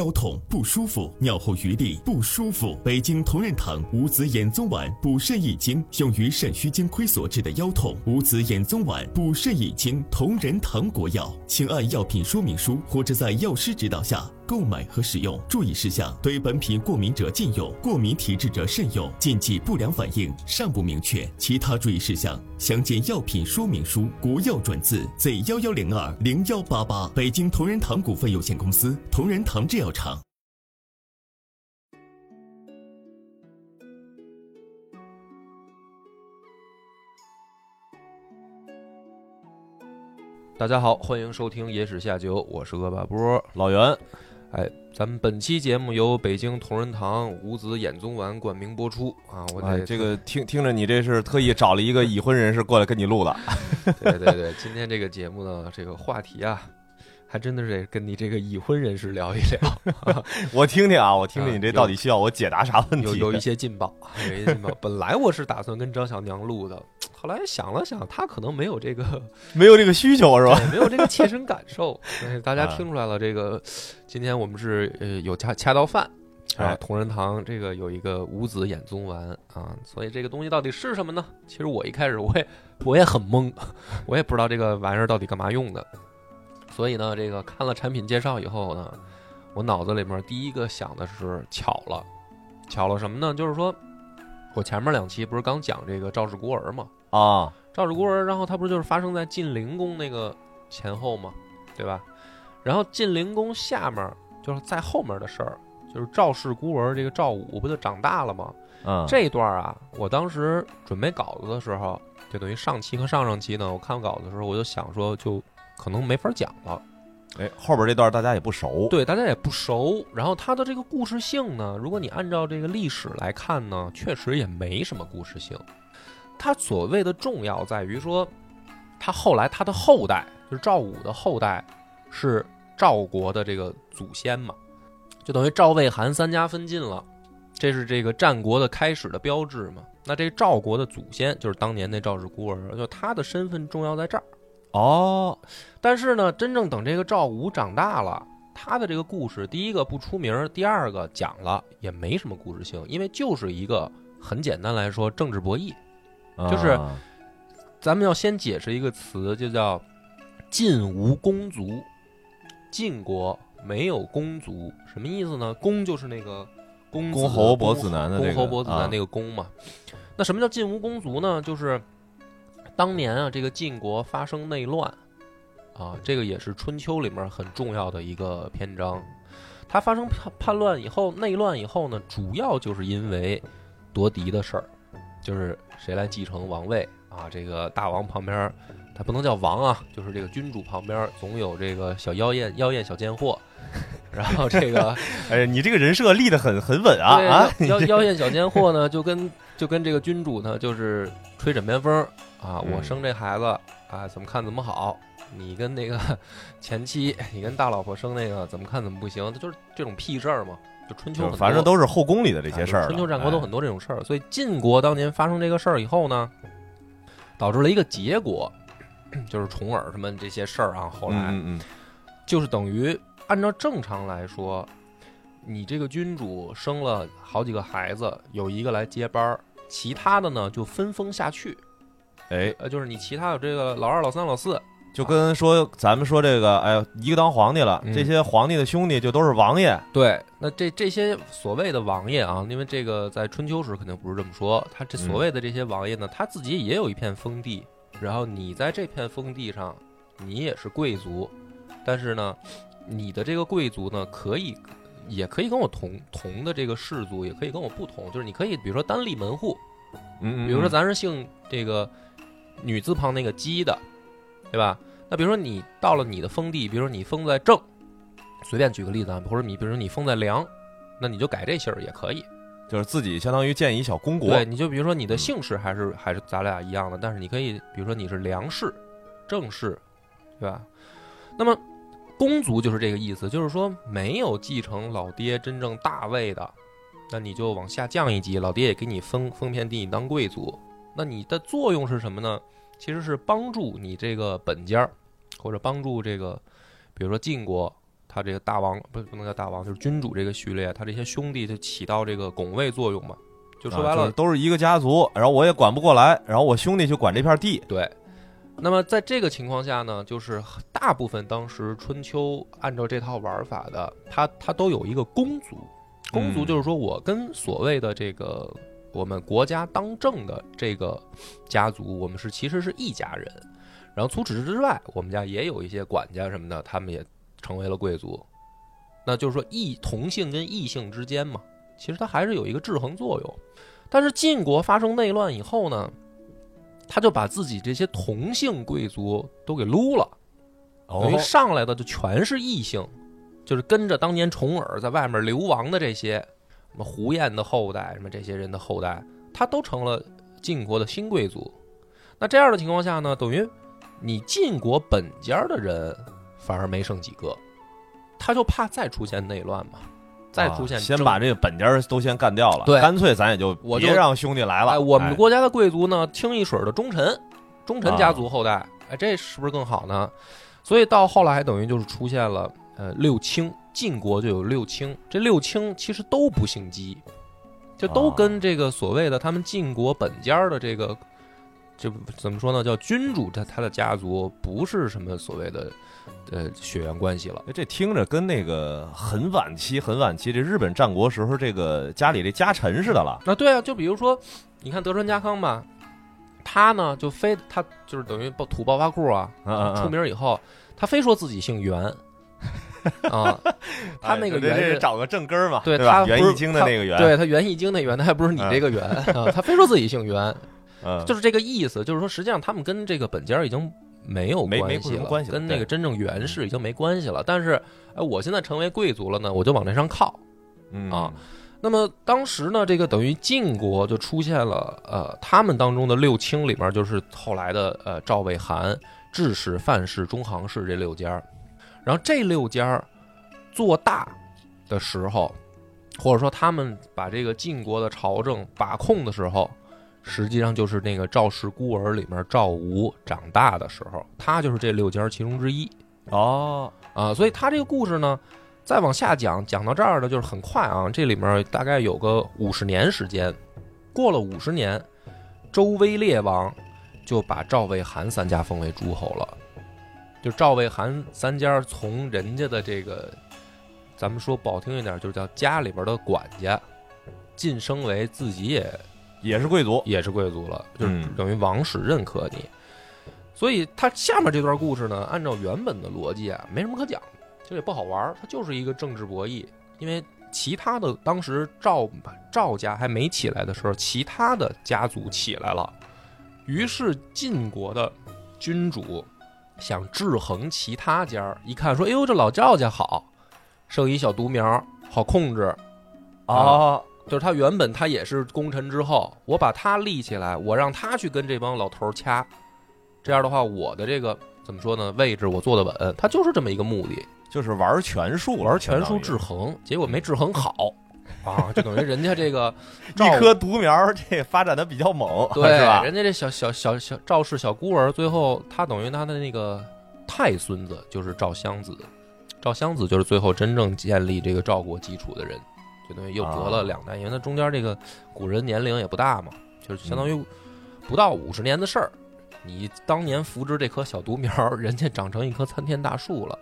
腰痛不舒服，尿后余沥不舒服。北京同仁堂五子衍宗丸补肾益精，用于肾虚精亏所致的腰痛。五子衍宗丸补肾益精，同仁堂国药，请按药品说明书或者在药师指导下购买和使用。注意事项：对本品过敏者禁用，过敏体质者慎用。禁忌不良反应尚不明确。其他注意事项详见药品说明书。国药准字 Z 幺幺零二零幺八八。北京同仁堂股份有限公司，同仁堂制药厂。大家好，欢迎收听《野史下酒》，我是恶霸波。老袁，哎，咱们本期节目由北京同仁堂五子衍宗丸冠名播出啊！我得哎这个听听着你这是特意找了一个已婚人士过来跟你录的，对对对，今天这个节目呢，这个话题啊，还真的是得跟你这个已婚人士聊一聊，我听听啊，我听听啊你这到底需要我解答啥问题？有有一 些劲爆，有一些劲爆。本来我是打算跟张小娘录的，后来想了想，他可能没有这个 没有这个需求是吧？没有这个切身感受。哎大家啊听出来了，这个今天我们是呃有恰恰到饭。啊哎，同仁堂这个有一个五子衍宗丸啊，所以这个东西到底是什么呢？其实我一开始我也我也很懵，我也不知道这个玩意儿到底干嘛用的。所以呢，这个看了产品介绍以后呢，我脑子里面第一个想的是巧了，巧了什么呢？就是说我前面两期不是刚讲这个赵氏孤儿嘛，啊，赵氏孤儿，然后它不就是发生在晋灵公那个前后吗，对吧？然后晋灵公下面就是在后面的事儿，就是赵氏孤儿这个赵武不就长大了吗？嗯，这一段啊，我当时准备稿子的时候，就等于上期和上上期呢，我看稿子的时候，我就想说，就可能没法讲了。哎，后边这段大家也不熟，对，大家也不熟。然后它的这个故事性呢，如果你按照这个历史来看呢，确实也没什么故事性。它所谓的重要在于说，他后来他的后代就是赵武的后代是赵国的这个祖先嘛，就等于赵魏韩三家分晋了，这是这个战国的开始的标志嘛。那这赵国的祖先就是当年那赵氏孤儿，就他的身份重要在这儿。哦，但是呢，真正等这个赵武长大了，他的这个故事，第一个不出名儿，第二个讲了也没什么故事性，因为就是一个很简单来说政治博弈。就是啊咱们要先解释一个词，就叫“晋无公族”。晋国没有公族，什么意思呢？公就是那个公子公侯伯子男的这个公侯伯子啊男那个公嘛。那什么叫晋无公族呢？就是当年啊，这个晋国发生内乱啊，这个也是春秋里面很重要的一个篇章。它发生叛叛乱以后，内乱以后呢，主要就是因为夺嫡的事儿，就是谁来继承王位啊？这个大王旁边，他不能叫王啊，就是这个君主旁边总有这个小妖艳妖艳小贱货，然后这个 哎，你这个人设立得很很稳啊啊！妖妖艳小贱货呢，就跟就跟这个君主呢，就是吹枕边风啊，我嗯生这孩子啊，怎么看怎么好。你跟那个前妻，你跟大老婆生那个怎么看怎么不行，就是这种屁事儿嘛。就春秋，反正都是后宫里的这这些事儿了，春秋战国都很哎多这种事儿，所以晋国当年发生这个事儿以后呢，导致了一个结果，就是重耳什么这些事儿啊。后来、嗯嗯就是等于按照正常来说，你这个君主生了好几个孩子，有一个来接班儿，其他的呢就分封下去。嗯，哎，呃，就是你其他有这个老二、老三、老四，就跟说咱们说这个，哎，一个当皇帝了，嗯。这些皇帝的兄弟就都是王爷，对，那这这些所谓的王爷啊，因为这个在春秋时肯定不是这么说，他这所谓的这些王爷呢，他自己也有一片封地，然后你在这片封地上，你也是贵族，但是呢，你的这个贵族呢，可以也可以跟我同同的这个氏族，也可以跟我不同，就是你可以比如说单立门户，嗯嗯，比如说嗯。咱是姓这个女字旁那个姬的，对吧？那比如说你到了你的封地，比如说你封在正，随便举个例子啊，或者你比如说你封在梁，那你就改这姓儿也可以。就是自己相当于建一小公国，对，你就比如说你的嗯姓氏还是还是咱俩一样的，但是你可以比如说你是梁氏、郑氏，对吧？那么公族就是这个意思，就是说没有继承老爹真正大位的，那你就往下降一级，老爹也给你封封片地，你当贵族。那你的作用是什么呢？其实是帮助你这个本家儿，或者帮助这个，比如说晋国他这个大王不不能叫大王，就是君主这个序列，他这些兄弟就起到这个拱卫作用嘛。就说白了，啊是都是一个家族，然后我也管不过来，然后我兄弟就管这片地。对。那么在这个情况下呢，就是大部分当时春秋按照这套玩法的，他他都有一个公族，公族嗯就是说我跟所谓的这个我们国家当政的这个家族，我们是其实是一家人。然后除此之外，我们家也有一些管家什么的，他们也成为了贵族。那就是说异同性跟异性之间嘛，其实它还是有一个制衡作用。但是晋国发生内乱以后呢，他就把自己这些同性贵族都给撸了，哦等于上来的就全是异性，就是跟着当年重耳在外面流亡的这些什么胡彦的后代，什么这些人的后代，他都成了晋国的新贵族。那这样的情况下呢，等于你晋国本家的人反而没剩几个，他就怕再出现内乱嘛，再出现啊先把这个本家都先干掉了，对干脆咱也就我就别让兄弟来了。哎，我们哎国家的贵族呢，清一水儿的忠臣，忠臣家族后代，哎，这是不是更好呢？所以到后来等于就是出现了呃六卿，晋国就有六卿，这六卿其实都不姓姬，就都啊跟这个所谓的他们晋国本家的这个。这怎么说呢？叫君主他他的家族不是什么所谓的，呃血缘关系了。哎这听着跟那个很晚期、很晚期这日本战国时候这个家里这家臣似的了。那，对啊，就比如说，你看德川家康吧，他呢就非他就是等于爆土暴发户啊，嗯嗯嗯出名以后，他非说自己姓袁 啊，他那个哎这袁是。这找个正根儿嘛，对？他不是袁义经的那个袁，对他袁义经那袁，他还不是你这个袁啊，他非说自己姓袁，嗯，就是这个意思，就是说实际上他们跟这个本家已经没有没没关系了，什么关系了跟那个真正袁氏已经没关系了。但是，哎，我现在成为贵族了呢，我就往这上靠，嗯啊那么当时呢，这个等于晋国就出现了，呃，他们当中的六卿里面，就是后来的呃赵魏韩、智氏、范氏、中行氏这六家。然后这六家做大的时候，或者说他们把这个晋国的朝政把控的时候，实际上就是那个赵氏孤儿里面赵吴长大的时候，他就是这六家其中之一。哦，啊，所以他这个故事呢，再往下讲，讲到这儿呢，就是很快啊，这里面大概有个五十年时间，过了五十年，周威烈王就把赵魏韩三家封为诸侯了，就赵魏韩三家从人家的这个，咱们说不好听一点，就是叫家里边的管家，晋升为自己也也是贵族，也是贵族了，就是嗯等于王室认可你。所以他下面这段故事呢，按照原本的逻辑啊，没什么可讲，就也不好玩儿，它就是一个政治博弈。因为其他的当时赵赵家还没起来的时候，其他的家族起来了，于是晋国的君主想制衡其他家儿，一看说：“哎呦，这老赵家好，剩一小独苗，好控制。”哦，就是他原本他也是功臣之后，我把他立起来，我让他去跟这帮老头儿掐，这样的话，我的这个怎么说呢？位置我坐得稳，他就是这么一个目的，就是玩权术，玩权术制衡，结果没制衡好啊，就等于人家这个 一棵独苗，这发展的比较猛，对是吧？人家这小小小小赵氏小孤儿，最后他等于他的那个太孙子就是赵襄子，赵襄子就是最后真正建立这个赵国基础的人，就等于又隔了两代，因为他中间这个古人年龄也不大嘛，就是相当于不到五十年的事儿。你当年扶植这棵小独苗，人家长成一棵参天大树了，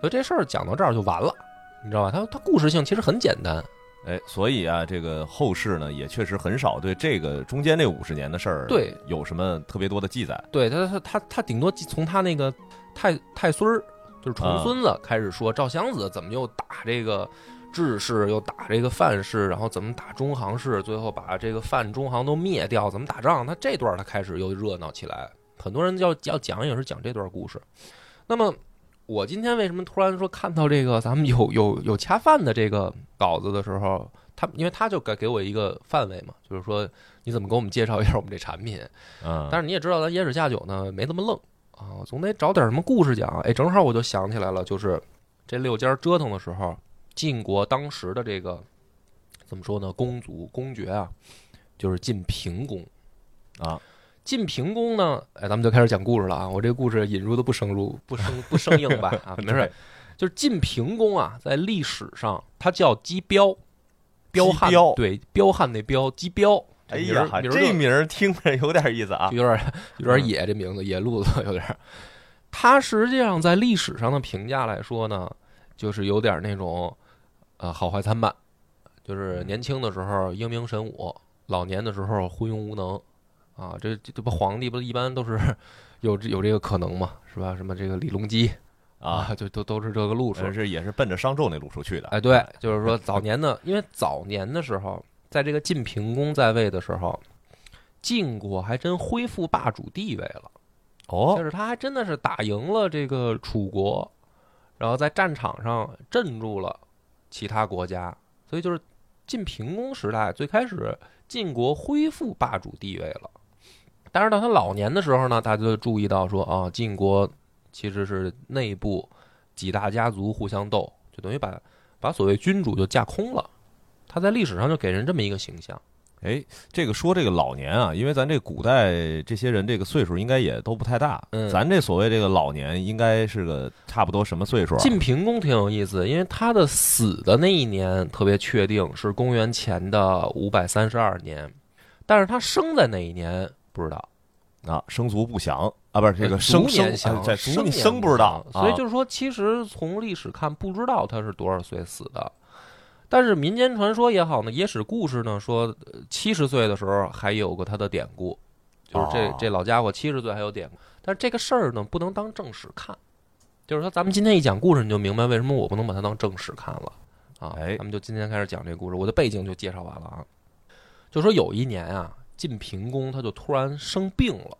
所以这事儿讲到这儿就完了，你知道吧？它它故事性其实很简单，哎，所以啊，这个后世呢，也确实很少对这个中间这五十年的事儿，对，有什么特别多的记载。对他，他他他顶多从他那个太太孙儿，就是重孙子开始说赵襄子怎么又打这个智氏，又打这个范氏，然后怎么打中行氏，最后把这个范中行都灭掉，怎么打仗？他这段他开始又热闹起来，很多人要要讲也是讲这段故事。那么我今天为什么突然说看到这个咱们有有有恰饭的这个稿子的时候，他因为他就给给我一个范围嘛，就是说你怎么给我们介绍一下我们这产品。嗯，但是你也知道，咱野史下酒呢没这么愣啊，总得找点什么故事讲。哎，正好我就想起来了，就是这六家折腾的时候，晋国当时的这个怎么说呢？公族公爵啊，就是晋平公啊。晋平公呢，哎，咱们就开始讲故事了啊！我这个故事引入的不生入不生不生硬吧？啊，没事。就是晋平公啊，在历史上他叫姬彪，彪悍彪对彪悍那彪姬彪。哎呀，这名儿听着有点意思啊。有点有点野，这名字野路子有点。他实际上在历史上的评价来说呢，就是有点那种呃好坏参半，就是年轻的时候英明神武，老年的时候昏庸无能啊。这这这不皇帝不一般都是有这有这个可能嘛，是吧？什么这个李隆基啊，就都都是这个路数。是也是奔着商纣那路数去的。哎，对，就是说早年的，因为早年的时候，在这个晋平公在位的时候，晋国还真恢复霸主地位了。哦就哦，是他还真的是打赢了这个楚国，然后在战场上镇住了其他国家，所以就是晋平公时代最开始晋国恢复霸主地位了。但是到他老年的时候呢，大家就注意到说啊，晋国其实是内部几大家族互相斗，就等于把把所谓君主就架空了。他在历史上就给人这么一个形象。哎，这个说这个老年啊，因为咱这古代这些人这个岁数应该也都不太大，嗯咱这所谓这个老年应该是个差不多什么岁数啊？晋平公挺有意思，因为他的死的那一年特别确定是公元前的五百三十二年，但是他生在哪一年不知道。啊，生卒不详啊，不是这个呃生年详啊在生年生不知道，所以啊就是说，其实从历史看，不知道他是多少岁死的。但是民间传说也好呢，野史故事呢说，七十岁的时候还有个他的典故，就是这、哦这老家伙七十岁还有典故。但是这个事儿呢，不能当正史看。就是说，咱们今天一讲故事，你就明白为什么我不能把它当正史看了啊。哎咱们就今天开始讲这个故事，我的背景就介绍完了啊。就说有一年啊，晋平公他就突然生病了，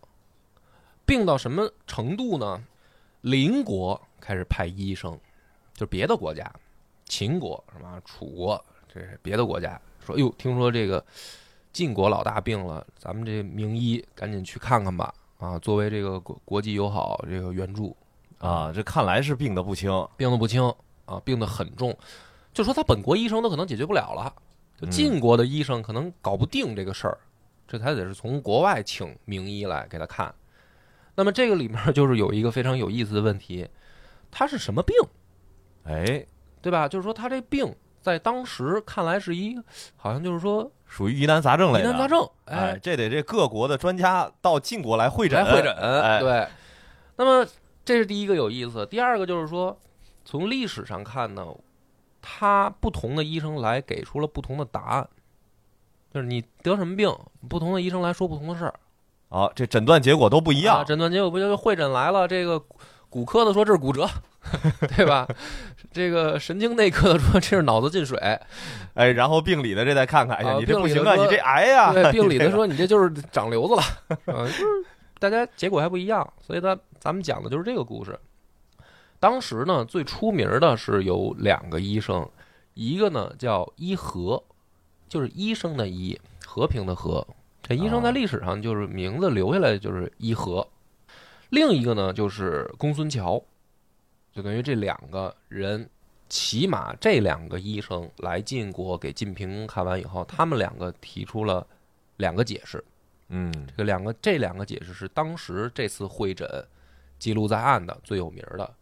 病到什么程度呢？邻国开始派医生，就别的国家，秦国什么楚国，这是别的国家说，哟，听说这个晋国老大病了，咱们这名医赶紧去看看吧。啊，作为这个国国际友好这个援助，啊，这看来是病得不轻病得不轻啊，病得很重，就说他本国医生都可能解决不了了，晋国的医生可能搞不定这个事儿，这才得是从国外请名医来给他看。那么这个里面就是有一个非常有意思的问题，他是什么病，哎，对吧？就是说他这病在当时看来是一，好像就是说属于疑难杂症类的。疑难杂症，哎，这得这各国的专家到晋国来会诊，来会诊，哎，对。那么这是第一个有意思，第二个就是说，从历史上看呢，他不同的医生来给出了不同的答案，就是你得什么病，不同的医生来说不同的事儿，啊，这诊断结果都不一一样。诊断结果不就是会诊来了，这个骨科的说这是骨折，对吧？这个神经内科的说这是脑子进水，哎，然后病理的这再看看，哎呀，啊你这不行啊，你这癌呀，对，病理的说你这就是长瘤子了，是大家结果还不一样，所以咱咱们讲的就是这个故事。当时呢，最出名的是有两个医生，一个呢叫医和，就是医生的医，和平的和。这医生在啊历史上就是名字留下来就是医和。另一个呢就是公孙乔，就等于这两个人，起码这两个医生来晋国给晋平公看完以后，他们两个提出了两个解释。嗯，这个两个这两个解释是当时这次会诊记录在案的最有名的。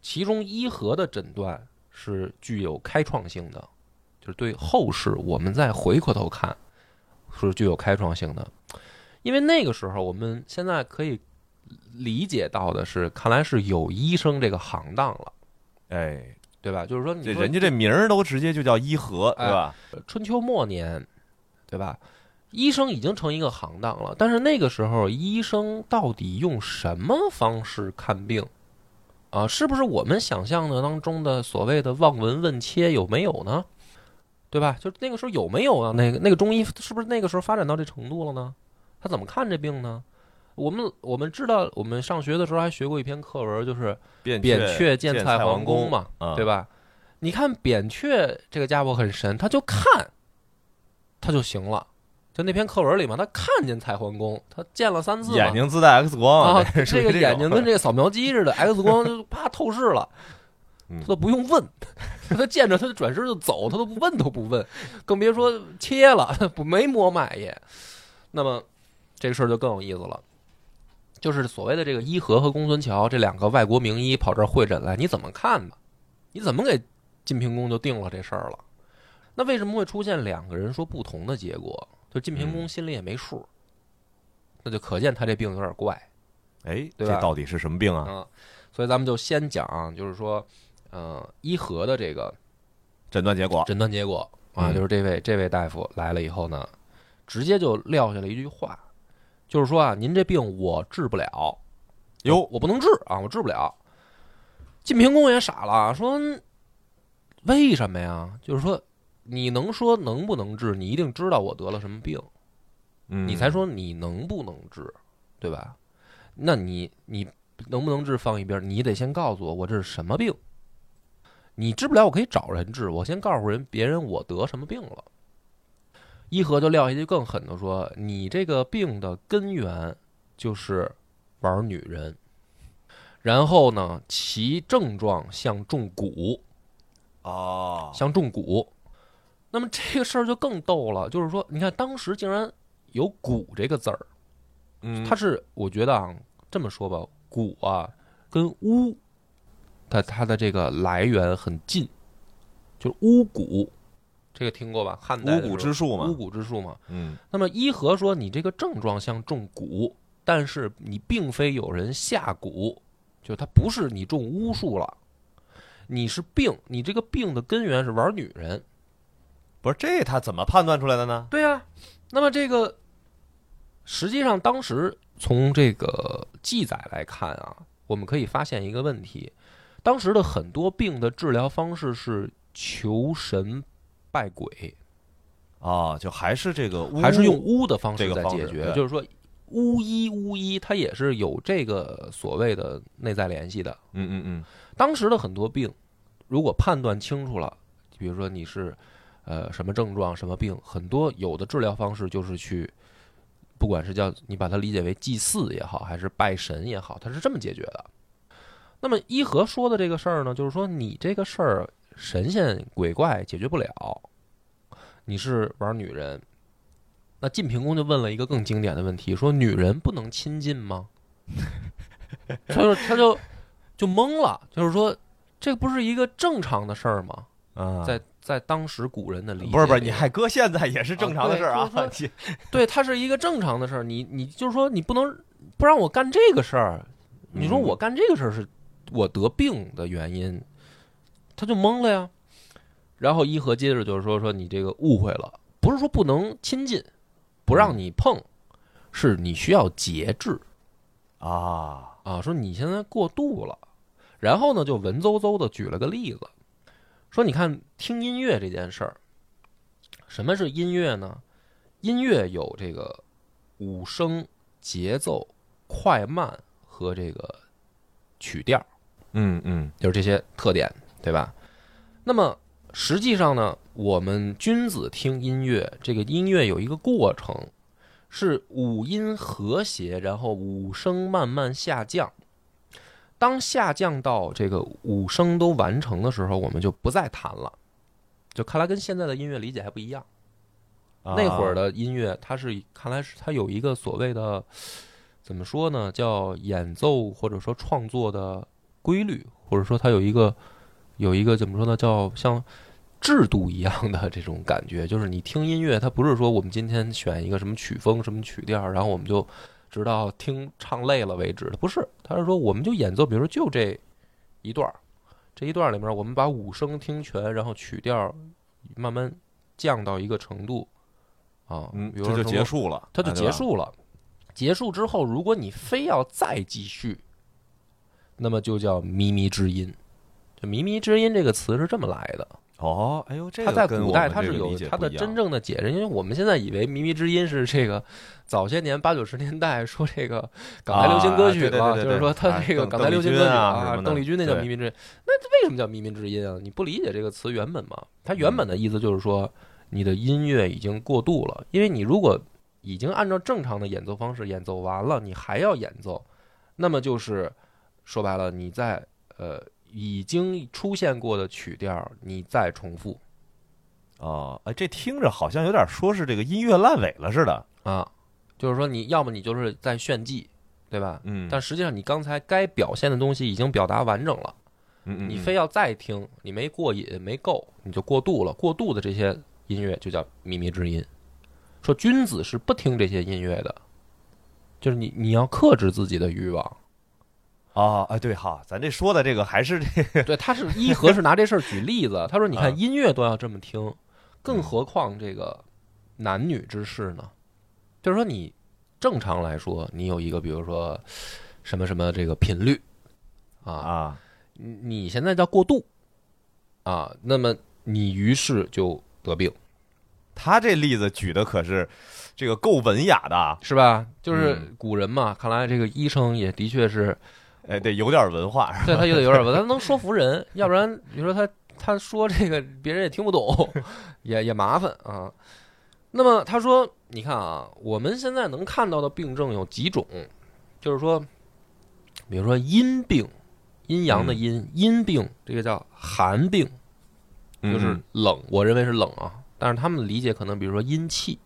其中医和的诊断是具有开创性的，就是对后世我们再回过头看是具有开创性的。因为那个时候我们现在可以理解到的是，看来是有医生这个行当了，哎，对吧？就是说你这说人家这名儿都直接就叫医和，哎对吧？春秋末年，对吧？医生已经成一个行当了，但是那个时候，医生到底用什么方式看病啊？是不是我们想象的当中的所谓的望闻问切有没有呢？对吧？就那个时候有没有啊？那个那个中医是不是那个时候发展到这程度了呢？他怎么看这病呢？我们我们知道，我们上学的时候还学过一篇课文，就是扁扁鹊见见蔡桓桓公嘛，啊对吧？你看扁鹊这个家伙很神，他就看，他就行了。就那篇课文里嘛，他看见蔡桓公，他见了三次眼睛自带 X 光啊，这个眼睛跟这个扫描机似的，X 光就啪透视了，嗯他都不用问，他见着他就转身就走，他都不问都不问，更别说切了，不没摸脉也。那么这个事儿就更有意思了，就是所谓的这个伊和和公孙乔这两个外国名医跑这儿会诊来，你怎么看吧？你怎么给晋平公就定了这事儿了？那为什么会出现两个人说不同的结果？就晋平公嗯心里也没数，那就可见他这病有点怪。哎，对吧这到底是什么病啊？啊，所以咱们就先讲，就是说，呃，伊和的这个诊断结果，诊断结果啊，嗯就是这位这位大夫来了以后呢，直接就撂下了一句话，就是说啊，您这病我治不了，哟我不能治啊，我治不了。晋平公也傻了，说为什么呀？就是说，你能说能不能治？你一定知道我得了什么病，嗯，你才说你能不能治，对吧？那你你能不能治放一边，你得先告诉我我这是什么病。你治不了，我可以找人治。我先告诉人别人我得什么病了。伊和就撂下一句更狠的说：“你这个病的根源就是玩女人，然后呢，其症状像中蛊，哦，像中蛊。那么这个事儿就更逗了，就是说，你看当时竟然有‘蛊’这个字儿，嗯，它是我觉得啊，这么说吧，蛊啊跟巫，它它的这个来源很近，就是巫蛊，这个听过吧？汉代巫蛊之术嘛巫嘛，蛊之术嘛。嗯，那么伊和说你这个症状像中蛊，但是你并非有人下蛊，就他不是你中巫术了，你是病，你这个病的根源是玩女人。不是这他怎么判断出来的呢？对呀、那么这个实际上当时从这个记载来看啊，我们可以发现一个问题：当时的很多病的治疗方式是求神拜鬼，啊，就还是这个巫还是用巫的方式在解决，就是说。巫医，巫医，它也是有这个所谓的内在联系的。嗯嗯嗯，当时的很多病，如果判断清楚了，比如说你是呃什么症状、什么病，很多有的治疗方式就是去，不管是叫你把它理解为祭祀也好，还是拜神也好，它是这么解决的。那么伊和说的这个事儿呢，就是说你这个事儿神仙鬼怪解决不了，你是玩女人。那晋平公就问了一个更经典的问题，说女人不能亲近吗？他就他就就懵了，就是说这不是一个正常的事儿吗？啊，在在当时古人的理解，不是不是，你还搁现在也是正常的事儿啊对，它是一个正常的事儿。你你就是说你不能不让我干这个事儿，你说嗯我干这个事儿是我得病的原因，他就懵了呀。然后伊和接着就是说说你这个误会了，不是说不能亲近，不让你碰，是你需要节制。啊，啊，说你现在过度了，然后呢就文绉绉的举了个例子，说你看听音乐这件事儿，什么是音乐呢？音乐有这个五声、节奏、快慢和这个曲调，嗯嗯就是这些特点，对吧？那么实际上呢，我们君子听音乐，这个音乐有一个过程，是五音和谐，然后五声慢慢下降。当下降到这个五声都完成的时候，我们就不再弹了。就看来跟现在的音乐理解还不一样。啊那会儿的音乐，它是看来是它有一个所谓的怎么说呢，叫演奏或者说创作的规律，或者说它有一个有一个怎么说呢，叫像制度一样的这种感觉。就是你听音乐，它不是说我们今天选一个什么曲风、什么曲调，然后我们就直到听唱累了为止的，不是，它是说我们就演奏，比如说就这一段儿，这一段里面我们把五声听全，然后曲调慢慢降到一个程度。啊，嗯，这就结，束了，它就结束了。结束之后，如果你非要再继续，那么就叫靡靡之音。就靡靡之音这个词是这么来的，哦，哎呦，这它个跟在古代我们这个它是有它的真正的解释，因为我们现在以为靡靡之音是这个早些年八九十年代说这个港台流行歌曲嘛，啊就是说它啊这个港台流行歌曲啊邓丽君那叫对靡靡之音。那这为什么叫靡靡之音啊？你不理解这个词原本吗？它原本的意思就是说，你的音乐已经过度了，因为你如果已经按照正常的演奏方式演奏完了，你还要演奏，那么就是说白了，你在呃已经出现过的曲调，你再重复哦，哎，这听着好像有点说是这个音乐烂尾了似的，啊，就是说你要么你就是在炫技，对吧？嗯，但实际上你刚才该表现的东西已经表达完整了，嗯嗯，你非要再听，你没过瘾没够，你就过度了。过度的这些音乐就叫靡靡之音。说君子是不听这些音乐的，就是你你要克制自己的欲望。啊啊，对哈，咱这说的这个还是这个，对，他是伊和是拿这事儿举例子。他说：“你啊看音乐都要这么听，更嗯何况这个男女之事呢？就是说，你正常来说，你有一个比如说什么什么这个频率啊，啊，你你现在叫过度啊，那么你于是就得病，他这例子举的可是这个够文雅的啊，是吧？就是嗯古人嘛，看来这个医生也的确是哎，得有点文化，对他就得有点文，他能说服人，要不然你说他他说这个别人也听不懂，也也麻烦啊。那么他说，你看啊，我们现在能看到的病症有几种，就是说，比如说阴病，阴阳的阴，阴病这个叫寒病，就是嗯。冷，我认为是冷啊，但是他们理解可能比如说阴气，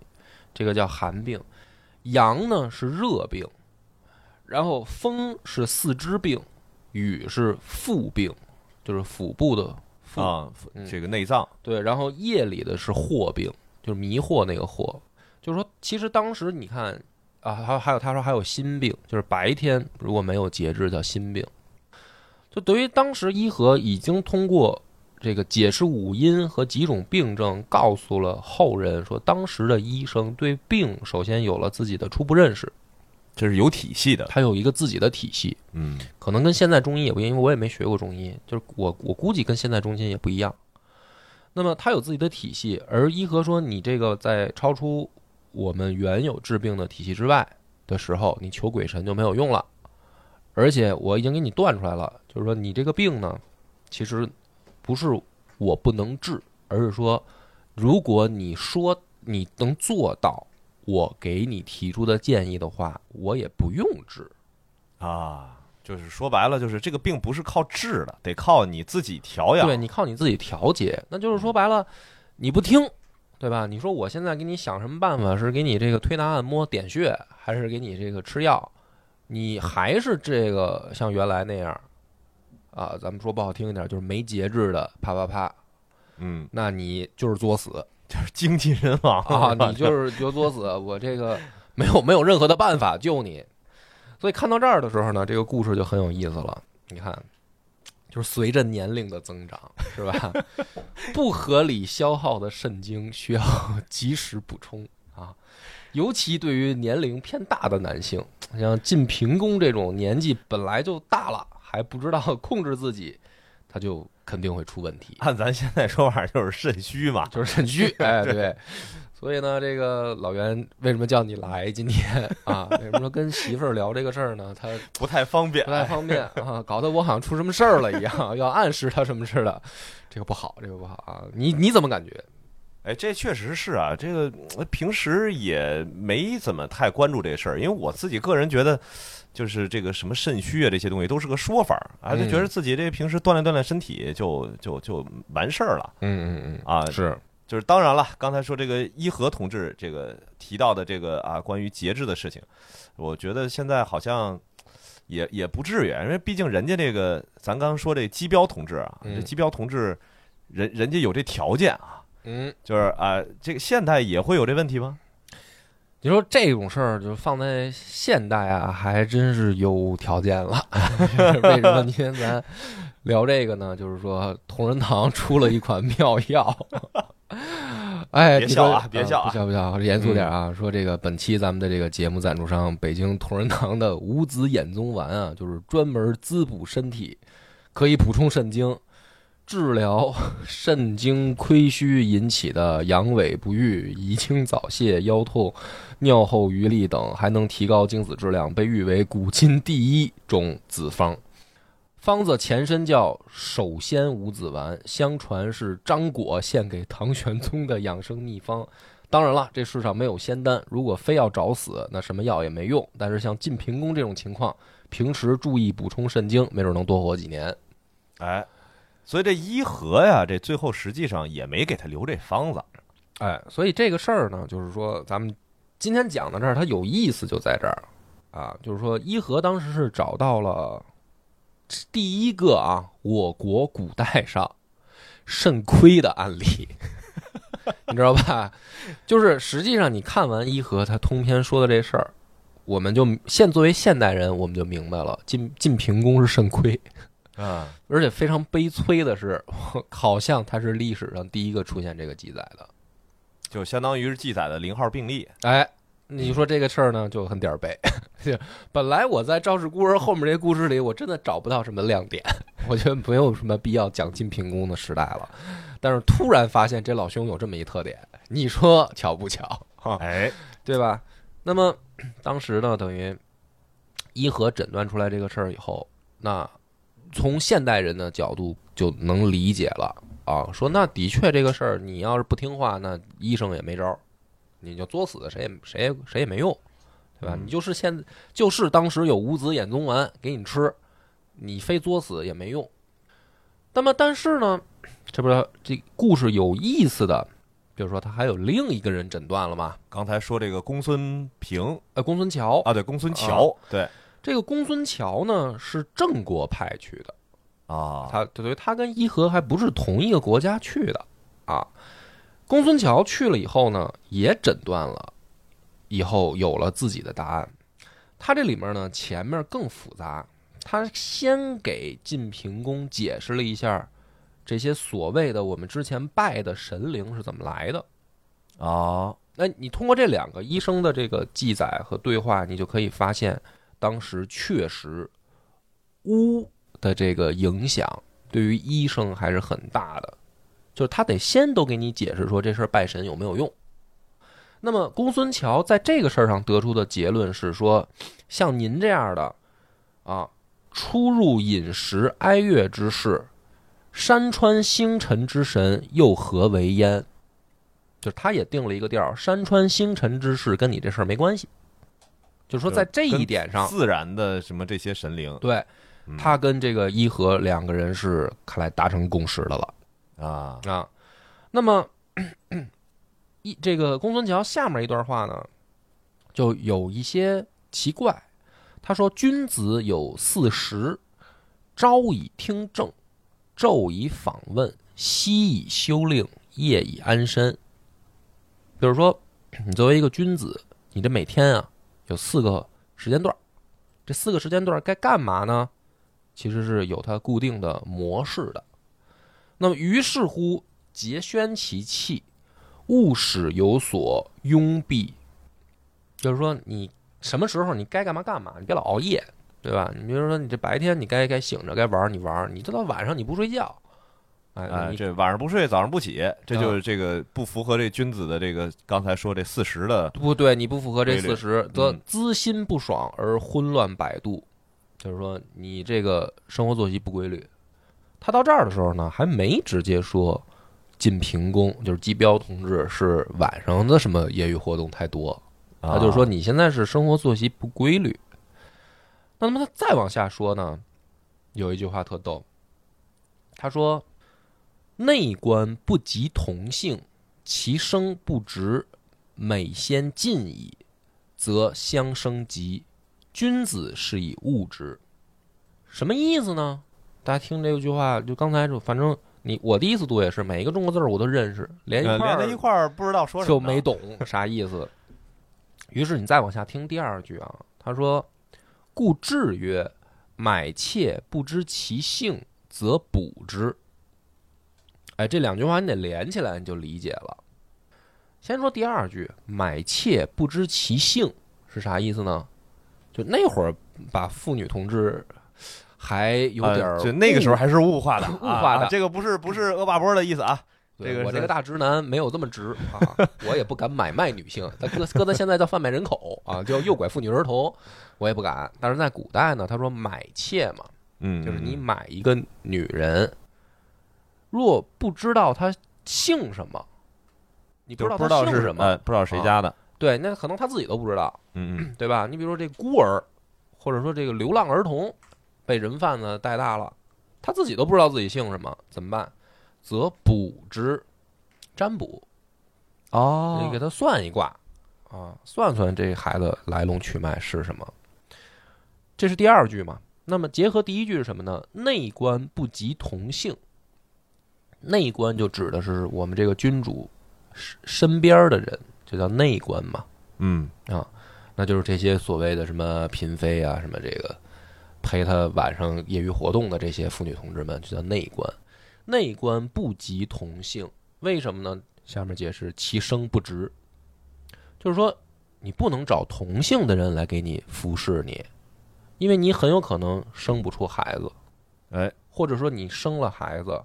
这个叫寒病，阳呢是热病，然后风是四肢病，雨是腹病，就是腹部的腹，啊嗯，这个内脏，对，然后夜里的是惑病，就是迷惑那个惑，就是说其实当时你看啊，还有还有他说还有心病，就是白天如果没有节制叫心病，就对于当时伊和已经通过这个解释五音和几种病症，告诉了后人说，当时的医生对病首先有了自己的初步认识，这是有体系的，它有一个自己的体系，嗯可能跟现在中医也不一样，因为我也没学过中医，就是我我估计跟现在中医也不一样。那么它有自己的体系，而医和说你这个在超出我们原有治病的体系之外的时候，你求鬼神就没有用了。而且我已经给你断出来了，就是说你这个病呢，其实不是我不能治，而是说如果你说你能做到我给你提出的建议的话，我也不用治。啊，就是说白了，就是这个病不是靠治的，得靠你自己调养，对你靠你自己调节，那就是说白了，你不听，对吧？你说我现在给你想什么办法，是给你这个推拿按摩点穴，还是给你这个吃药？你还是这个像原来那样啊？咱们说不好听一点，就是没节制的啪啪啪，嗯，那你就是作死就是精尽人亡啊！你就是就作死，我这个没有没有任何的办法救你。所以看到这儿的时候呢，这个故事就很有意思了。你看，就是随着年龄的增长，是吧？不合理消耗的肾精需要及时补充啊，尤其对于年龄偏大的男性，像晋平公这种年纪本来就大了，还不知道控制自己，他就肯定会出问题。按咱现在说法就是肾虚嘛，就是肾虚，哎，对。所以呢，这个老袁为什么叫你来今天啊？为什么说跟媳妇儿聊这个事儿呢？他不太方便不，太方便 啊，搞得我好像出什么事儿了一样，要暗示他什么似的，这个不好，这个不好啊！你你怎么感觉？哎，这确实是啊，这个呃平时也没怎么太关注这事儿，因为我自己个人觉得，就是这个什么肾虚啊这些东西都是个说法儿啊，就觉得自己这平时锻炼锻炼身体就就就完事儿了嗯嗯啊。是，就是当然了，刚才说这个伊和同志这个提到的这个啊关于节制的事情，我觉得现在好像也也不至于，因为毕竟人家这个咱刚说这基标同志啊，嗯这基标同志人人家有这条件啊。嗯，就是啊，这个现代也会有这问题吗？你说这种事儿，就放在现代啊，还真是有条件了。为什么今天咱聊这个呢？就是说同仁堂出了一款妙药。哎，别笑啊别笑啊不笑不笑，严肃点啊！说这个本期咱们的这个节目赞助商北京同仁堂的五子衍宗丸啊，就是专门滋补身体，可以补充肾精，治疗肾精亏虚引起的阳痿不育、遗精早泄、腰痛、尿后余力等，还能提高精子质量，被誉为古今第一种子方。方子前身叫首仙五子丸，相传是张果献给唐玄宗的养生秘方。当然了，这世上没有仙丹，如果非要找死，那什么药也没用。但是像晋平公这种情况，平时注意补充肾精，没准能多活几年。哎，所以这伊和呀，这最后实际上也没给他留这方子。哎，所以这个事儿呢，就是说咱们今天讲到这儿，它有意思就在这儿啊，就是说伊和当时是找到了第一个啊，我国古代上肾亏的案例，你知道吧？就是实际上你看完伊和他通篇说的这事儿，我们就现作为现代人，我们就明白了，晋晋平公是肾亏，啊，而且非常悲催的是，好像它是历史上第一个出现这个记载的。就相当于是记载的零号病例。哎，你说这个事儿呢就很点儿背。本来我在赵氏孤儿后面这个故事里，我真的找不到什么亮点，我觉得没有什么必要讲晋平公的时代了。但是突然发现这老兄有这么一特点，你说巧不巧？哈，哎，对吧？那么当时呢，等于伊和诊断出来这个事儿以后，那从现代人的角度就能理解了啊，说那的确这个事儿，你要是不听话，那医生也没招儿，你就作死，谁也谁也谁也没用，对吧？嗯你就是现就是当时有五子衍宗丸给你吃，你非作死也没用。那么但是呢，这不是这故事有意思的，比如说他还有另一个人诊断了嘛？刚才说这个公孙平呃，公孙乔啊，对，公孙乔，对这个公孙乔呢是郑国派去的，啊，他对对，他跟伊和还不是同一个国家去的啊。公孙乔去了以后呢，也诊断了，以后有了自己的答案。他这里面呢，前面更复杂，他先给晋平公解释了一下这些所谓的我们之前拜的神灵是怎么来的。啊，那你通过这两个医生的这个记载和对话，你就可以发现，当时确实巫的这个影响对于医生还是很大的，就是他得先都给你解释说这事儿拜神有没有用。那么公孙乔在这个事儿上得出的结论是说，像您这样的啊，出入饮食哀乐之事，山川星辰之神又何为焉？就是他也定了一个调，山川星辰之事跟你这事儿没关系。就是说，在这一点上，自然的什么这些神灵对嗯他跟这个伊和两个人是看来达成共识的了啊，啊。那么 一这个公孙桥下面一段话呢，就有一些奇怪。他说：“君子有四时，朝以听政，昼以访问，夕以修令，夜以安身。”比如说，你作为一个君子，你这每天啊有四个时间段，这四个时间段该干嘛呢？其实是有它固定的模式的。那么于是乎，节宣其气，勿使有所拥蔽。就是说，你什么时候你该干嘛干嘛，你别老熬夜，对吧？你比如说，你这白天你该该醒着该玩你玩，你这到晚上你不睡觉，哎，这晚上不睡，早上不起，这就是这个不符合这君子的这个刚才说这四十的不对，你不符合这四十，则嗯滋心不爽而昏乱百度，就是说你这个生活作息不规律。他到这儿的时候呢，还没直接说晋平公就是姬彪同志是晚上的什么业余活动太多，啊他就是说你现在是生活作息不规律。那么他再往下说呢，有一句话特逗，他说：“内官不及同性，其生不直，每先进矣，则相生吉。君子是以物之。”什么意思呢？大家听这句话，就刚才就反正你我第一次读也是，每一个中国字儿我都认识，连一呃块儿连在一块儿不知道说什么就没懂啥意思。于是你再往下听第二句啊，他说：“故志曰：买妾不知其性，则补之。”哎，这两句话你得连起来，你就理解了。先说第二句，“买妾不知其性”是啥意思呢？就那会儿把妇女同志还有点儿啊就那个时候还是物化的，物化的啊这个不是不是恶霸波的意思啊，这个我这个大直男没有这么直啊，我也不敢买卖女性，他搁搁到现在叫贩卖人口啊，叫诱拐妇女儿童，我也不敢。但是在古代呢，他说买妾嘛，嗯，就是你买一个女人，若不知道他姓什么，你不知道就不知道是她姓什么，呃不知道谁家的，对，那可能他自己都不知道，嗯嗯对吧？你比如说这孤儿，或者说这个流浪儿童，被人贩子带大了，他自己都不知道自己姓什么，怎么办？则卜之，占卜，哦你给他算一卦啊，算算这孩子来龙去脉是什么。这是第二句嘛？那么结合第一句是什么呢？内观不及同姓。内官就指的是我们这个君主身身边的人，就叫内官嘛。嗯啊，那就是这些所谓的什么嫔妃啊，什么这个陪他晚上业余活动的这些妇女同志们，就叫内官。内官不及同性，为什么呢？下面解释其生不直，就是说你不能找同性的人来给你服侍你，因为你很有可能生不出孩子，哎，或者说你生了孩子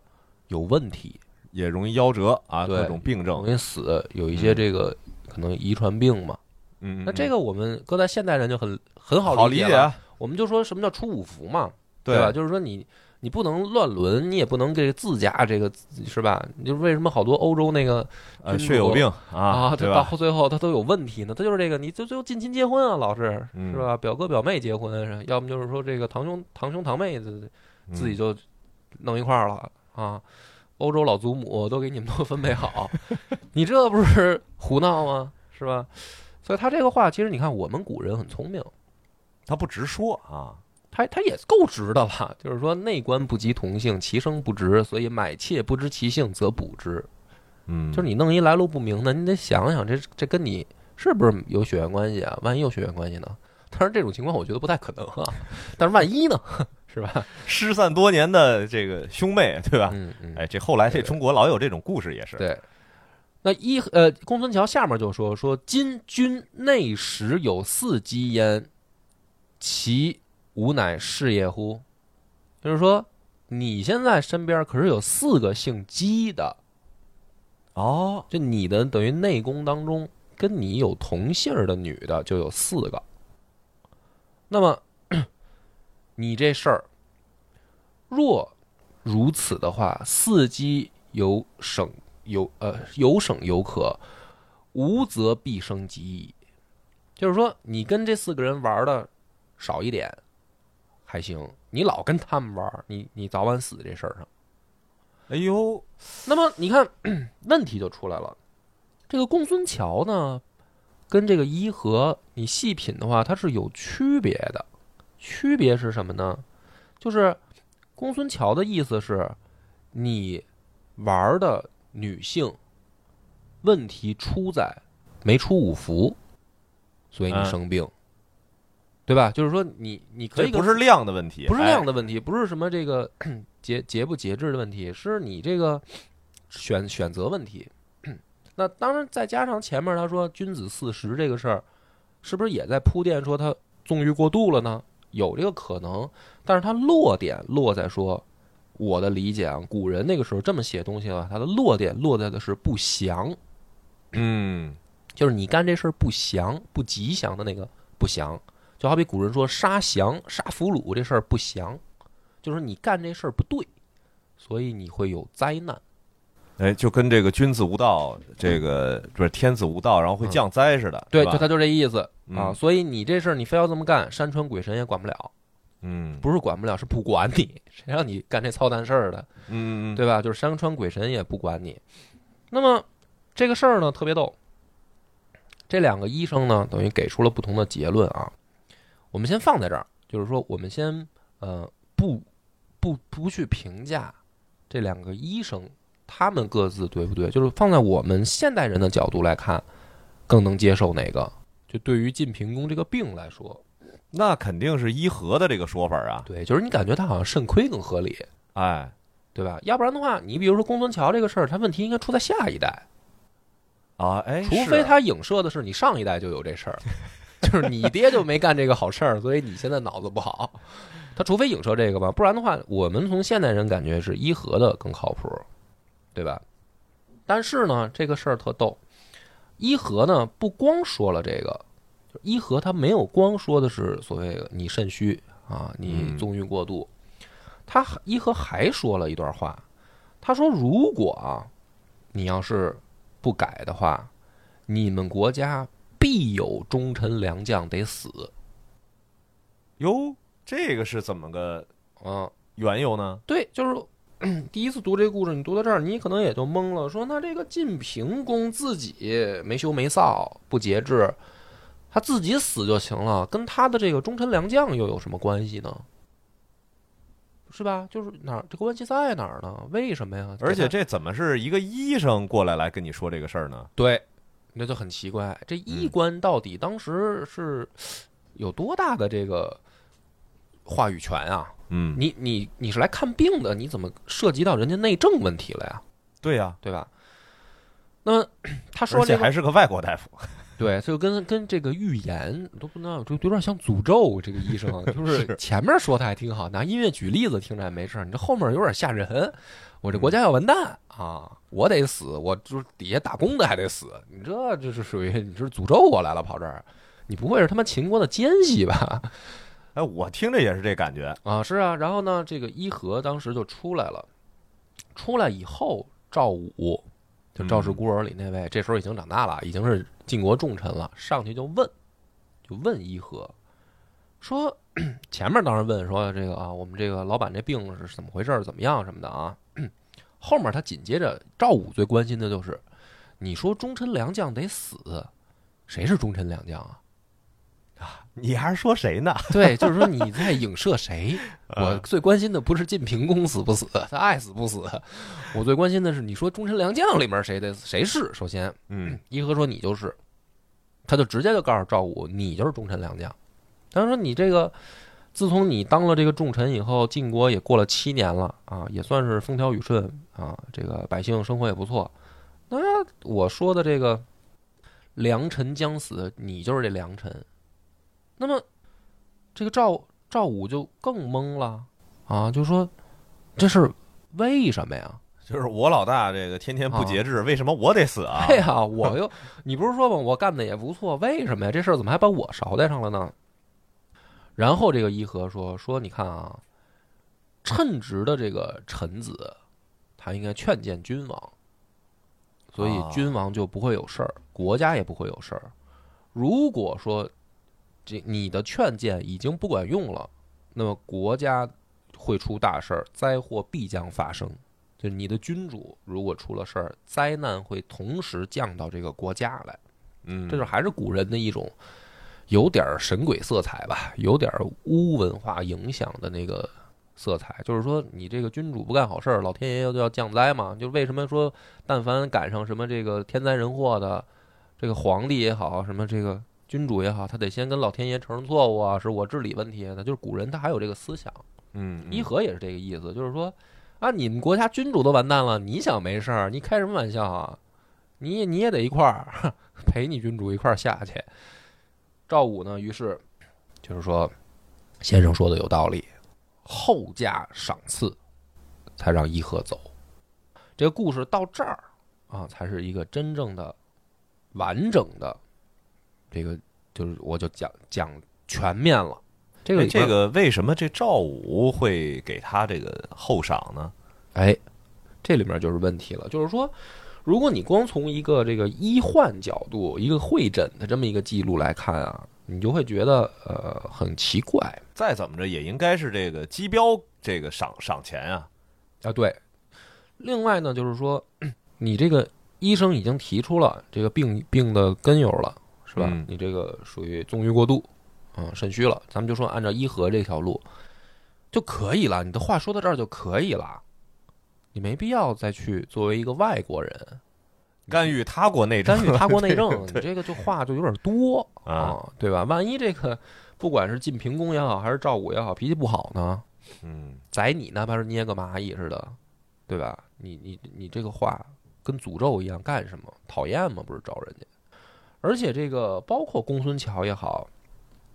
有问题，也容易夭折啊，各种病症容。易死，有一些这个可能遗传病嘛。嗯，那这个我们搁在现代人就很很好好理解了。理解啊，我们就说什么叫出五福嘛，对吧？就是说你你不能乱伦，你也不能给自家这个是吧？就是为什么好多欧洲那个呃，血友病啊，他对吧？到最后他都有问题呢？他就是这个，你就最后近亲结婚啊，老是嗯是吧？表哥表妹结婚，是要么就是说这个堂兄堂兄堂妹自自己嗯就弄一块儿了啊。欧洲老祖母都给你们都分配好，你这不是胡闹吗？是吧？所以他这个话，其实你看我们古人很聪明，他不直说啊，他他也够直的了，就是说内官不及同姓，其生不直，所以买妾不知其姓，则补之。嗯，就是你弄一来路不明的，你得想想这这跟你是不是有血缘关系啊？万一有血缘关系呢？当然这种情况我觉得不太可能啊，但是万一呢？是吧？失散多年的这个兄妹，对吧？嗯嗯，哎，这后来这中国老有这种故事，也是。对。那一呃，公孙桥下面就说说今君内实有四姬焉，其吾乃事业乎？就是说你现在身边可是有四个姓姬的，哦，就你的等于内宫当中跟你有同姓儿的女的就有四个。那么你这事儿若如此的话，伺机有省有呃有省有可，无则必生极矣。就是说，你跟这四个人玩的少一点还行，你老跟他们玩，你你早晚死这事儿上。哎呦，那么你看，问题就出来了。这个公孙桥呢，跟这个伊和，你细品的话，它是有区别的。区别是什么呢？就是公孙桥的意思是，你玩的女性问题出在没出五福，所以你嗯生病，对吧？就是说你你可以不是量的问题，不是量哎的问题，不是什么这个 节节不节制的问题，是你这个选选择问题。那当然，再加上前面他说君子四十这个事儿，是不是也在铺垫说他纵欲过度了呢？有这个可能，但是它落点落在说，我的理解啊，古人那个时候这么写东西了，它的落点落在的是不祥，嗯，就是你干这事儿不祥、不吉祥的那个不祥，就好比古人说杀降、杀俘虏这事儿不祥，就是你干这事儿不对，所以你会有灾难。哎，就跟这个君子无道，这个不是天子无道，然后会降灾似的，嗯对，就他就这意思啊。嗯所以你这事儿你非要这么干，山川鬼神也管不了，嗯，不是管不了，是不管你，谁让你干这操蛋事儿的，嗯嗯，对吧？就是山川鬼神也不管你。那么这个事儿呢，特别逗。这两个医生呢，等于给出了不同的结论啊。我们先放在这儿，就是说，我们先呃不不不去评价这两个医生他们各自对不对，就是放在我们现代人的角度来看，更能接受哪个？就对于晋平公这个病来说，那肯定是伊和的这个说法啊，对，就是你感觉他好像肾亏更合理，哎，对吧？要不然的话，你比如说公孙桥这个事儿，他问题应该出在下一代。啊，哎，除非他影射的是你上一代就有这事儿，就是你爹就没干这个好事儿，所以你现在脑子不好。他除非影射这个吧，不然的话，我们从现代人感觉是伊和的更靠谱，对吧？但是呢，这个事儿特逗，伊和呢不光说了这个，就伊和他没有光说的是所谓的你肾虚啊，你嗯纵欲过度，他伊和还说了一段话，他说如果啊，你要是不改的话，你们国家必有忠臣良将得死。哟，这个是怎么个啊，缘由呢？对，就是 第一次读这个故事，你读到这儿，你可能也就懵了，说那这个晋平公自己没羞没臊，不节制，他自己死就行了，跟他的这个忠臣良将又有什么关系呢？是吧？就是哪儿这个关系在哪儿呢？为什么呀？而且这怎么是一个医生过来来跟你说这个事儿呢？对，那就很奇怪，这医嗯官到底当时是有多大的这个话语权啊？嗯，你你你是来看病的，你怎么涉及到人家内政问题了呀？对呀，对吧？那么 他说这个而且还是个外国大夫。对，就跟跟这个预言都不知道，就有点像诅咒。这个医生 就是是前面说的还挺好，拿音乐举例子听着还没事儿，你这后面有点吓人。我这国家要完蛋啊！我得死，我就是底下打工的还得死。你这这是属于你这是诅咒我来了，跑这儿，你不会是他妈秦国的奸细吧？哎，我听着也是这感觉。啊，是啊。然后呢，这个伊和当时就出来了，出来以后，赵武就赵氏孤儿里那位，这时候已经长大了，已经是晋国重臣了，上去就问，就问伊和，说 前面当然问说这个啊，我们这个老板这病是怎么回事，怎么样什么的啊。后面他紧接着赵武最关心的就是，你说忠臣良将得死，谁是忠臣良将啊？你还是说谁呢？对，就是说你在影射谁？我呃最关心的不是晋平公死不死，他爱死不死。我最关心的是，你说忠臣良将里面谁的谁是？首先，嗯伊和说你就是，他就直接就告诉赵武，你就是忠臣良将。他说你这个，自从你当了这个重臣以后，晋国也过了七年了啊，也算是风调雨顺啊，这个百姓生活也不错。那我说的这个良臣将死，你就是这良臣。那么这个赵赵武就更懵了啊，就说这是为什么呀？就是我老大这个天天不节制，为什么我得死啊？对呀、我又你不是说吗？我干的也不错，为什么呀？这事儿怎么还把我捎带上了呢？然后这个伊和说说，你看啊，称职的这个臣子，他应该劝谏君王，所以啊君王就不会有事儿，国家也不会有事儿。如果说这你的劝谏已经不管用了，那么国家会出大事儿，灾祸必将发生。就你的君主如果出了事儿，灾难会同时降到这个国家来。嗯，这就还是古人的一种有点儿神鬼色彩吧，有点儿巫文化影响的那个色彩。就是说，你这个君主不干好事儿，老天爷要要降灾嘛。就为什么说，但凡赶上什么这个天灾人祸的，这个皇帝也好，什么这个君主也好，他得先跟老天爷承认错误啊，是我治理问题那。就是古人他还有这个思想。嗯，嗯伊和也是这个意思，就是说啊，你们国家君主都完蛋了，你想没事儿，你开什么玩笑啊？你你也得一块儿陪你君主一块儿下去。赵武呢，于是就是说，先生说的有道理，后加赏赐，才让伊和走。这个故事到这儿啊，才是一个真正的完整的这个，就是我就讲讲全面了。这个这个为什么这赵武会给他这个厚赏呢？哎，这里面就是问题了，就是说，如果你光从一个这个医患角度、一个会诊的这么一个记录来看啊，你就会觉得呃很奇怪再怎么着也应该是这个机标这个赏赏钱啊。啊。对，另外呢，就是说，你这个医生已经提出了这个病病的根由了，是吧？嗯你这个属于纵欲过度，嗯，肾虚了，咱们就说按照医和这条路就可以了，你的话说到这儿就可以了。你没必要再去作为一个外国人，干预他国内政，干预他国内政，你这个就话就有点多啊啊，对吧？万一这个不管是晋平公也好，还是赵武也好，脾气不好呢，嗯，宰你哪怕是捏个蚂蚁似的，对吧？你你你这个话跟诅咒一样，干什么？讨厌吗？不是招人家。而且这个包括公孙桥也好，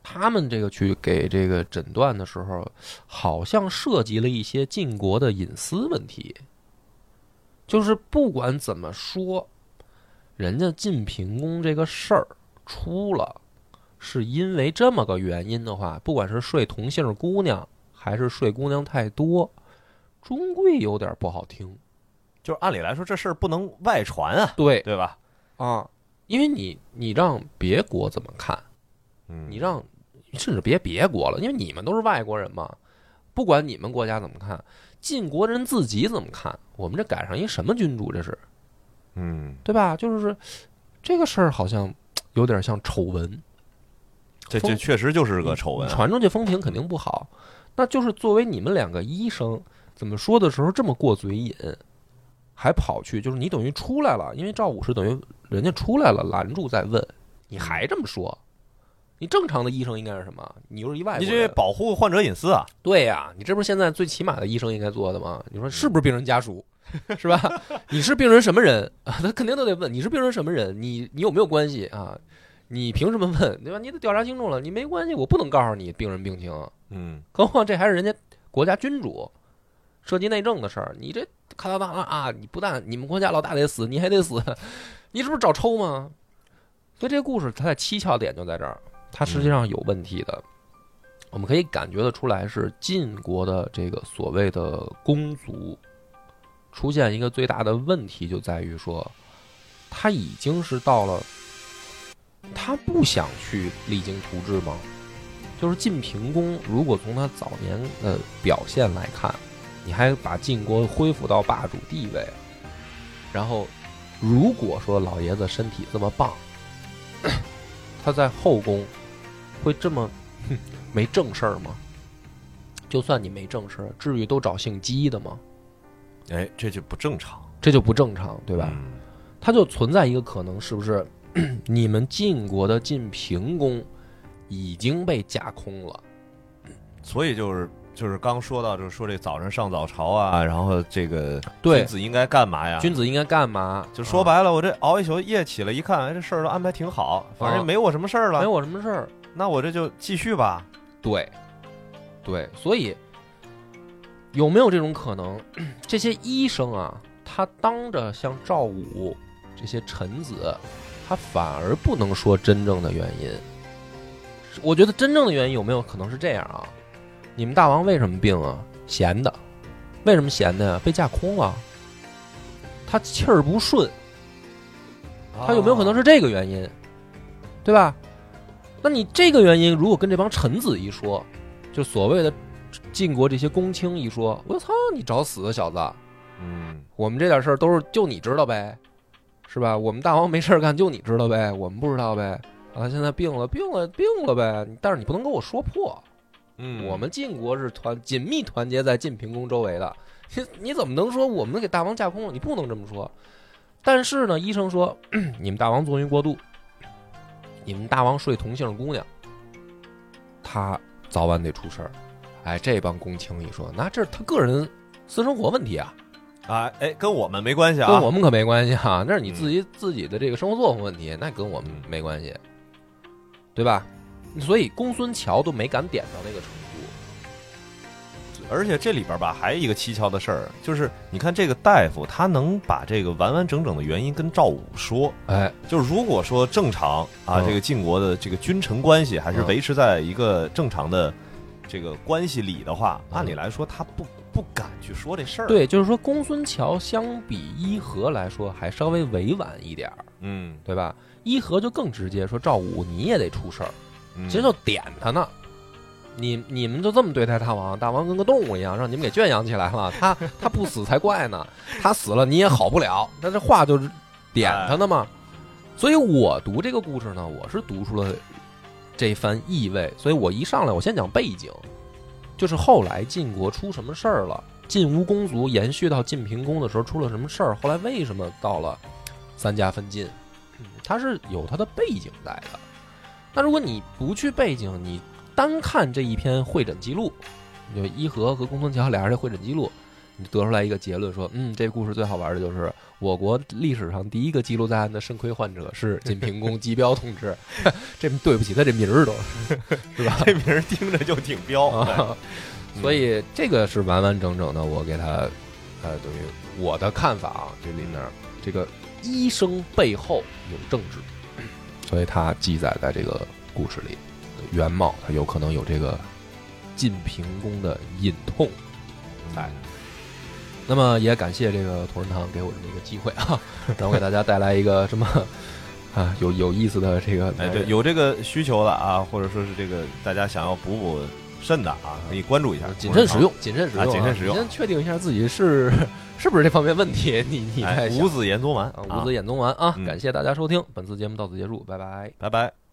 他们这个去给这个诊断的时候，好像涉及了一些晋国的隐私问题。就是不管怎么说，人家晋平公这个事儿出了，是因为这么个原因的话，不管是睡同姓姑娘，还是睡姑娘太多，终归有点不好听。就是按理来说这事儿不能外传啊，对对吧？啊，因为你你让别国怎么看？嗯，你让甚至别别国了，因为你们都是外国人嘛，不管你们国家怎么看，晋国人自己怎么看？我们这赶上一什么君主？这是嗯，对吧？就是这个事儿好像有点像丑闻，这这确实就是个丑闻啊。传出去风评肯定不好。那就是作为你们两个医生，怎么说的时候这么过嘴瘾，还跑去，就是你等于出来了，因为赵武是等于人家出来了，拦住再问，你还这么说？你正常的医生应该是什么？你又是一外国人，你这保护患者隐私啊？对呀、你这不是现在最起码的医生应该做的吗？你说是不是病人家属，是吧？你是病人什么人啊？他肯定都得问你是病人什么人，你你有没有关系啊？你凭什么问，对吧？你得调查清楚了，你没关系，我不能告诉你病人病情，嗯，何况这还是人家国家君主，涉及内政的事儿，你这咔哒哒啊啊！你不但你们国家老大得死，你还得死，你这不是找抽吗？所以这个故事它的蹊跷点就在这儿，它实际上有问题的。我们可以感觉得出来，是晋国的这个所谓的公族出现一个最大的问题，就在于说，他已经是到了，他不想去励精图治吗？就是晋平公，如果从他早年的表现来看，你还把晋国恢复到霸主地位，然后如果说老爷子身体这么棒，他在后宫会这么没正事儿吗？就算你没正事儿，至于都找姓姬的吗？哎，这就不正常，这就不正常，对吧？嗯它就存在一个可能，是不是 你们晋国的晋平公已经被架空了？所以就是就是刚说到，就是说这早上上早朝啊，然后这个对君子应该干嘛呀？君子应该干嘛？就说白了，我这熬一宿夜起来一看，哎，这事儿都安排挺好，反正啊没我什么事儿了，没我什么事儿。那我这就继续吧。对，对，所以有没有这种可能？这些医生啊，他当着像赵武这些臣子，他反而不能说真正的原因。我觉得真正的原因有没有可能是这样啊？你们大王为什么病啊？闲的，为什么闲的呀？被架空了，他气儿不顺，他有没有可能是这个原因？对吧？那你这个原因如果跟这帮臣子一说，就所谓的晋国这些公卿一说，我操，你找死啊，小子！嗯，我们这点事儿都是就你知道呗，是吧？我们大王没事儿干，就你知道呗，我们不知道呗。啊，他现在病了，病了，病了呗。但是你不能跟我说破，嗯，我们晋国是团紧密团结在晋平公周围的，你你怎么能说我们给大王架空了？你不能这么说。但是呢，医生说 你们大王纵欲过度，你们大王睡同姓姑娘，他早晚得出事儿。哎，这帮公卿一说，那这是他个人私生活问题啊，啊，哎，跟我们没关系啊，跟我们可没关系啊，那是你自己自己的这个生活作风问题，那跟我们嗯。没关系，对吧？所以公孙乔都没敢点到那个程度。而且这里边吧，还有一个蹊跷的事儿，就是你看这个大夫，他能把这个完完整整的原因跟赵武说。哎，就是如果说正常啊，嗯这个晋国的这个君臣关系还是嗯维持在一个正常的这个关系里的话，嗯按理来说他不不敢去说这事儿。，对，就是说公孙乔相比伊和来说还稍微委婉一点儿，嗯，对吧？伊和就更直接说赵武你也得出事儿，其实就点他呢。你你们就这么对待大王，大王跟个动物一样，让你们给圈养起来了。他他不死才怪呢，他死了你也好不了。那这话就是点他的嘛。所以我读这个故事呢，我是读出了这番意味。所以我一上来我先讲背景，就是后来晋国出什么事儿了，晋吴公族延续到晋平公的时候出了什么事儿，后来为什么到了三家分晋，嗯它是有它的背景在的。那如果你不去背景，你单看这一篇会诊记录，就伊和和公孙桥俩人的会诊记录，你得出来一个结论说，嗯，这故事最好玩的就是我国历史上第一个记录在案的肾亏患者是晋平公姬彪同志，这对不起他这名儿都是吧？这名儿听着就挺彪。啊，所以这个是完完整整的，我给他呃等于我的看法啊，这里面这个医生背后有政治，所以它记载在这个故事里，原貌它有可能有这个晋平公的隐痛在。那么也感谢这个同仁堂给我这么一个机会啊，让我给大家带来一个什么啊有有意思的这个哎，对，有这个需求的啊，或者说是这个大家想要补补肾的啊，可以关注一下，谨慎使用，谨慎使用、啊谨慎使用你先确定一下自己是 是不是这方面问题，你你五子衍宗丸啊，五子衍宗丸啊！嗯感谢大家收听，本次节目到此结束，拜拜。拜拜。